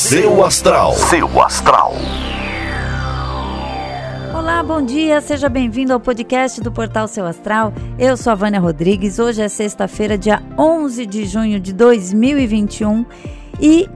Seu Astral. Seu Astral. Olá, bom dia, seja bem-vindo ao podcast do Portal Seu Astral. Eu sou a Vânia Rodrigues. Hoje é sexta-feira, dia 11 de junho de 2021 e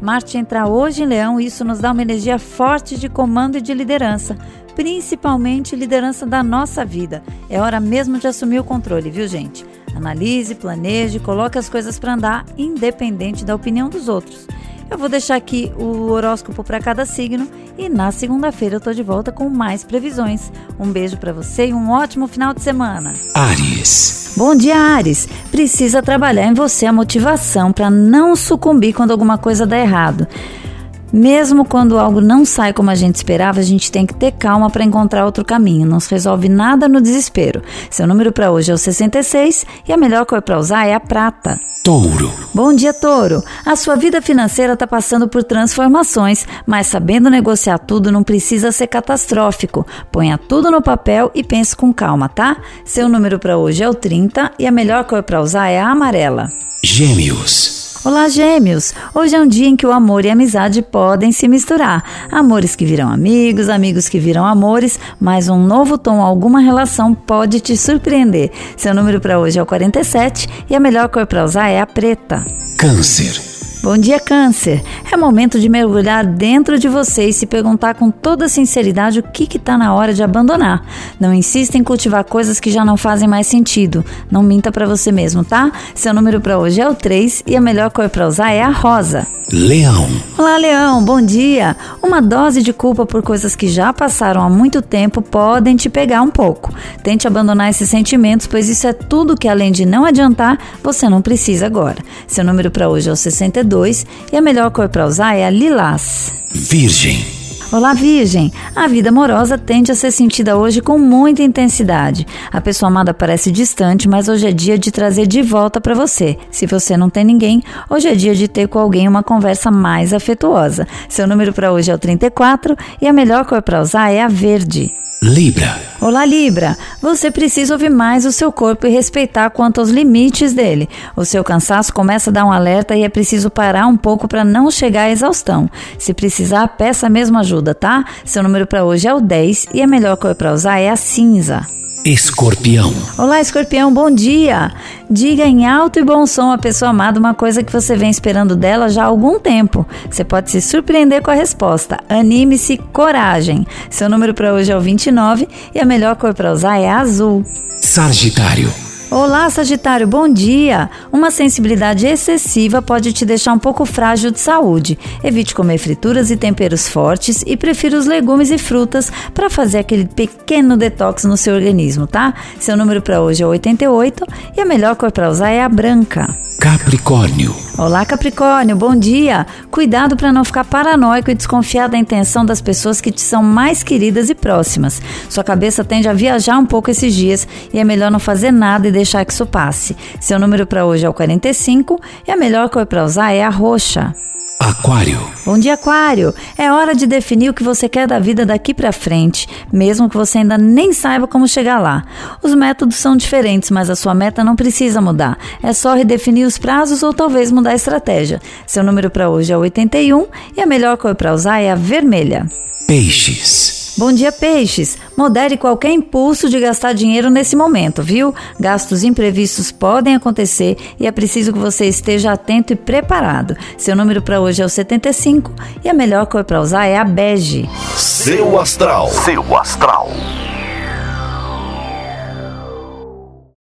Marte entra hoje em Leão e isso nos dá uma energia forte de comando e de liderança, principalmente liderança da nossa vida. É hora mesmo de assumir o controle, viu, gente? Analise, planeje, coloque as coisas para andar, independente da opinião dos outros. Eu vou deixar aqui o horóscopo para cada signo e na segunda-feira eu tô de volta com mais previsões. Um beijo para você e um ótimo final de semana. Ares. Bom dia, Ares. Precisa trabalhar em você a motivação para não sucumbir quando alguma coisa dá errado. Mesmo quando algo não sai como a gente esperava, a gente tem que ter calma para encontrar outro caminho. Não se resolve nada no desespero. Seu número para hoje é o 66 e a melhor cor para usar é a prata. Touro. Bom dia, Touro. A sua vida financeira está passando por transformações, mas sabendo negociar tudo não precisa ser catastrófico. Ponha tudo no papel e pense com calma, tá? Seu número para hoje é o 30 e a melhor cor para usar é a amarela. Gêmeos. Olá, gêmeos! Hoje é um dia em que o amor e a amizade podem se misturar. Amores que viram amigos, amigos que viram amores, mas um novo tom, alguma relação pode te surpreender. Seu número para hoje é o 47 e a melhor cor para usar é a preta. Câncer. Bom dia, Câncer. É momento de mergulhar dentro de você e se perguntar com toda sinceridade o que está na hora de abandonar. Não insista em cultivar coisas que já não fazem mais sentido. Não minta para você mesmo, tá? Seu número para hoje é o 3 e a melhor cor para usar é a rosa. Leão. Olá, Leão, bom dia. Uma dose de culpa por coisas que já passaram há muito tempo podem te pegar um pouco. Tente abandonar esses sentimentos, pois isso é tudo que, além de não adiantar, você não precisa agora. Seu número para hoje é o 62 e a melhor cor para usar é a lilás. Virgem. Olá, Virgem! A vida amorosa tende a ser sentida hoje com muita intensidade. A pessoa amada parece distante, mas hoje é dia de trazer de volta para você. Se você não tem ninguém, hoje é dia de ter com alguém uma conversa mais afetuosa. Seu número para hoje é o 34 e a melhor cor para usar é a verde. Libra. Olá, Libra. Você precisa ouvir mais o seu corpo e respeitar quanto aos limites dele. O seu cansaço começa a dar um alerta e é preciso parar um pouco para não chegar à exaustão. Se precisar, peça mesmo ajuda, tá? Seu número para hoje é o 10 e a melhor cor para usar é a cinza. Escorpião. Olá, escorpião, bom dia! Diga em alto e bom som à pessoa amada uma coisa que você vem esperando dela já há algum tempo. Você pode se surpreender com a resposta. Anime-se, coragem. Seu número para hoje é o 29 e a melhor cor para usar é azul. Sagitário. Olá, Sagitário, bom dia! Uma sensibilidade excessiva pode te deixar um pouco frágil de saúde. Evite comer frituras e temperos fortes e prefira os legumes e frutas para fazer aquele pequeno detox no seu organismo, tá? Seu número para hoje é 88 e a melhor cor para usar é a branca. Capricórnio. Olá, Capricórnio, bom dia! Cuidado para não ficar paranoico e desconfiar da intenção das pessoas que te são mais queridas e próximas. Sua cabeça tende a viajar um pouco esses dias e é melhor não fazer nada e deixar que isso passe. Seu número para hoje é o 45 e a melhor cor para usar é a roxa. Aquário. Bom dia, Aquário. É hora de definir o que você quer da vida daqui para frente, mesmo que você ainda nem saiba como chegar lá. Os métodos são diferentes, mas a sua meta não precisa mudar. É só redefinir os prazos ou talvez mudar a estratégia. Seu número para hoje é 81 e a melhor cor para usar é a vermelha. Peixes. Bom dia, peixes. Modere qualquer impulso de gastar dinheiro nesse momento, viu? Gastos imprevistos podem acontecer e é preciso que você esteja atento e preparado. Seu número para hoje é o 75 e a melhor cor para usar é a bege. Seu astral. Seu astral.